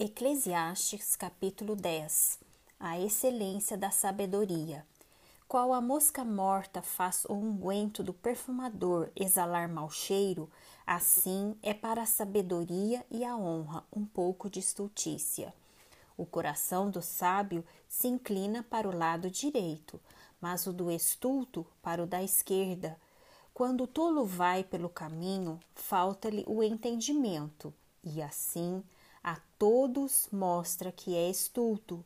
Eclesiastes capítulo 10 A excelência da sabedoria. Qual a mosca morta faz o unguento do perfumador exalar mau cheiro, assim é para a sabedoria e a honra um pouco de estultícia. O coração do sábio se inclina para o lado direito, mas o do estulto para o da esquerda. Quando o tolo vai pelo caminho, falta-lhe o entendimento, e assim a todos mostra que é estulto.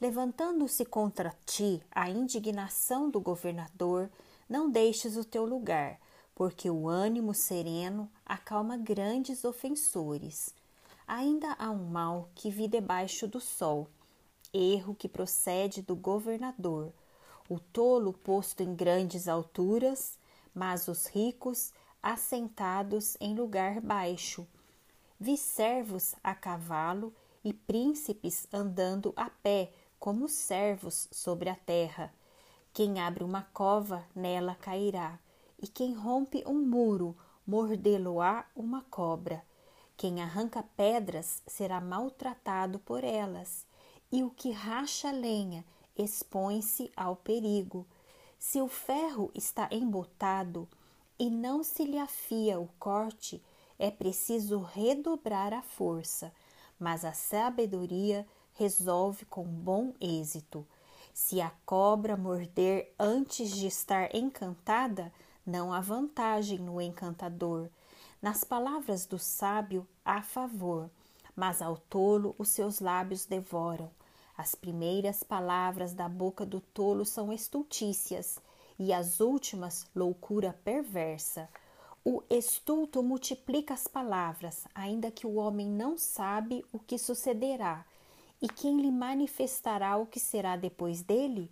Levantando-se contra ti a indignação do governador, não deixes o teu lugar, porque o ânimo sereno acalma grandes ofensores. Ainda há um mal que vi debaixo do sol, erro que procede do governador. O tolo posto em grandes alturas, mas os ricos assentados em lugar baixo vi servos a cavalo e príncipes andando a pé, como servos sobre a terra. Quem abre uma cova, nela cairá, e quem rompe um muro, mordê-lo-á uma cobra. Quem arranca pedras será maltratado por elas, e o que racha lenha expõe-se ao perigo. Se o ferro está embotado e não se lhe afia o corte, é preciso redobrar a força, mas a sabedoria resolve com bom êxito. Se a cobra morder antes de estar encantada, não há vantagem no encantador. Nas palavras do sábio há favor, mas ao tolo os seus lábios devoram. As primeiras palavras da boca do tolo são estultícias, e as últimas loucura perversa. O estulto multiplica as palavras, ainda que o homem não sabe o que sucederá, e quem lhe manifestará o que será depois dele?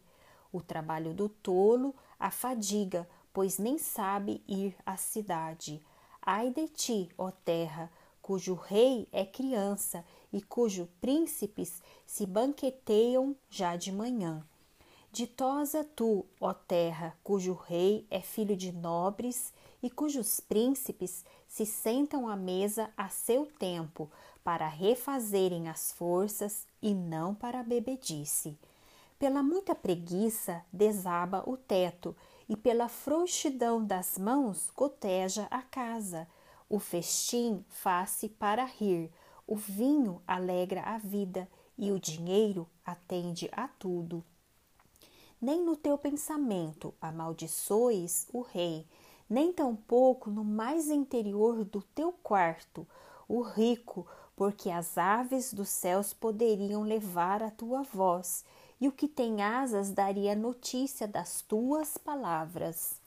O trabalho do tolo a fadiga, pois nem sabe ir à cidade. Ai de ti, ó terra, cujo rei é criança e cujo príncipes se banqueteiam já de manhã. Ditosa tu, ó terra, cujo rei é filho de nobres e cujos príncipes se sentam à mesa a seu tempo para refazerem as forças e não para a bebedice. Pela muita preguiça desaba o teto e pela frouxidão das mãos goteja a casa. O festim faz-se para rir, o vinho alegra a vida e o dinheiro atende a tudo nem no teu pensamento amaldiçoes o rei, nem tampouco no mais interior do teu quarto o rico, porque as aves dos céus poderiam levar a tua voz, e o que tem asas daria notícia das tuas palavras.